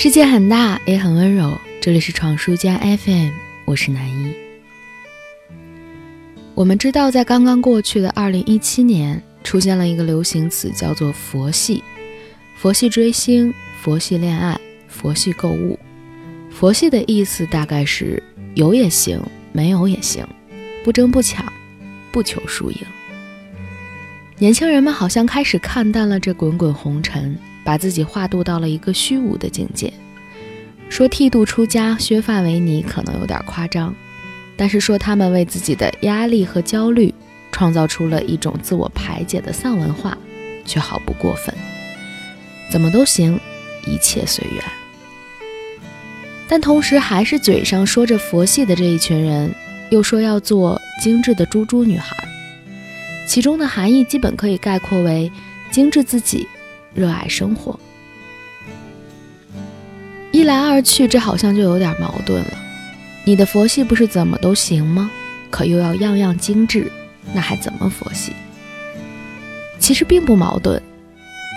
世界很大，也很温柔。这里是闯书家 FM，我是南一。我们知道，在刚刚过去的二零一七年，出现了一个流行词，叫做“佛系”。佛系追星，佛系恋爱，佛系购物。佛系的意思大概是有也行，没有也行，不争不抢，不求输赢。年轻人们好像开始看淡了这滚滚红尘。把自己化度到了一个虚无的境界，说剃度出家、削发为尼可能有点夸张，但是说他们为自己的压力和焦虑创造出了一种自我排解的丧文化，却毫不过分。怎么都行，一切随缘。但同时，还是嘴上说着佛系的这一群人，又说要做精致的猪猪女孩，其中的含义基本可以概括为精致自己。热爱生活，一来二去，这好像就有点矛盾了。你的佛系不是怎么都行吗？可又要样样精致，那还怎么佛系？其实并不矛盾。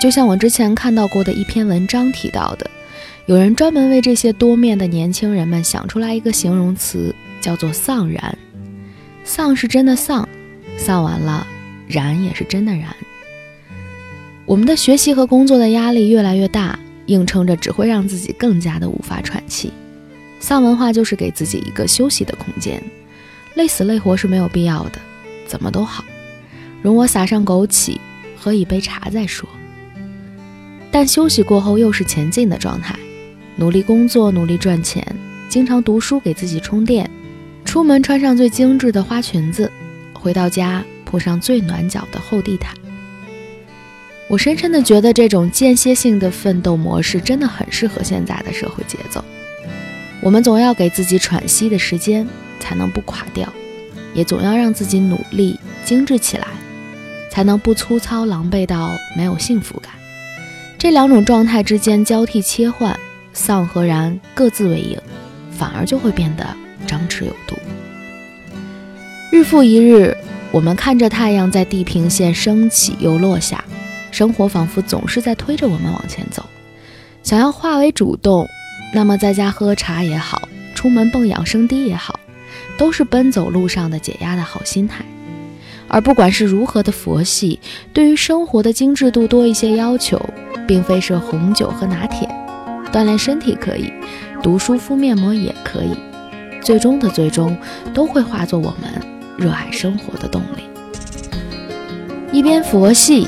就像我之前看到过的一篇文章提到的，有人专门为这些多面的年轻人们想出来一个形容词，叫做“丧然”。丧是真的丧，丧完了，然也是真的然。我们的学习和工作的压力越来越大，硬撑着只会让自己更加的无法喘气。丧文化就是给自己一个休息的空间，累死累活是没有必要的，怎么都好，容我撒上枸杞，喝一杯茶再说。但休息过后又是前进的状态，努力工作，努力赚钱，经常读书给自己充电，出门穿上最精致的花裙子，回到家铺上最暖脚的厚地毯。我深深的觉得，这种间歇性的奋斗模式真的很适合现在的社会节奏。我们总要给自己喘息的时间，才能不垮掉；也总要让自己努力精致起来，才能不粗糙狼狈到没有幸福感。这两种状态之间交替切换，丧和然各自为营，反而就会变得张弛有度。日复一日，我们看着太阳在地平线升起又落下。生活仿佛总是在推着我们往前走，想要化为主动，那么在家喝茶也好，出门蹦养生滴也好，都是奔走路上的解压的好心态。而不管是如何的佛系，对于生活的精致度多一些要求，并非是红酒和拿铁，锻炼身体可以，读书敷面膜也可以，最终的最终都会化作我们热爱生活的动力。一边佛系。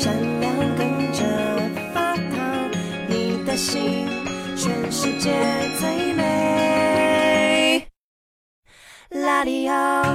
善良跟着发烫你的心全世界最美。lalio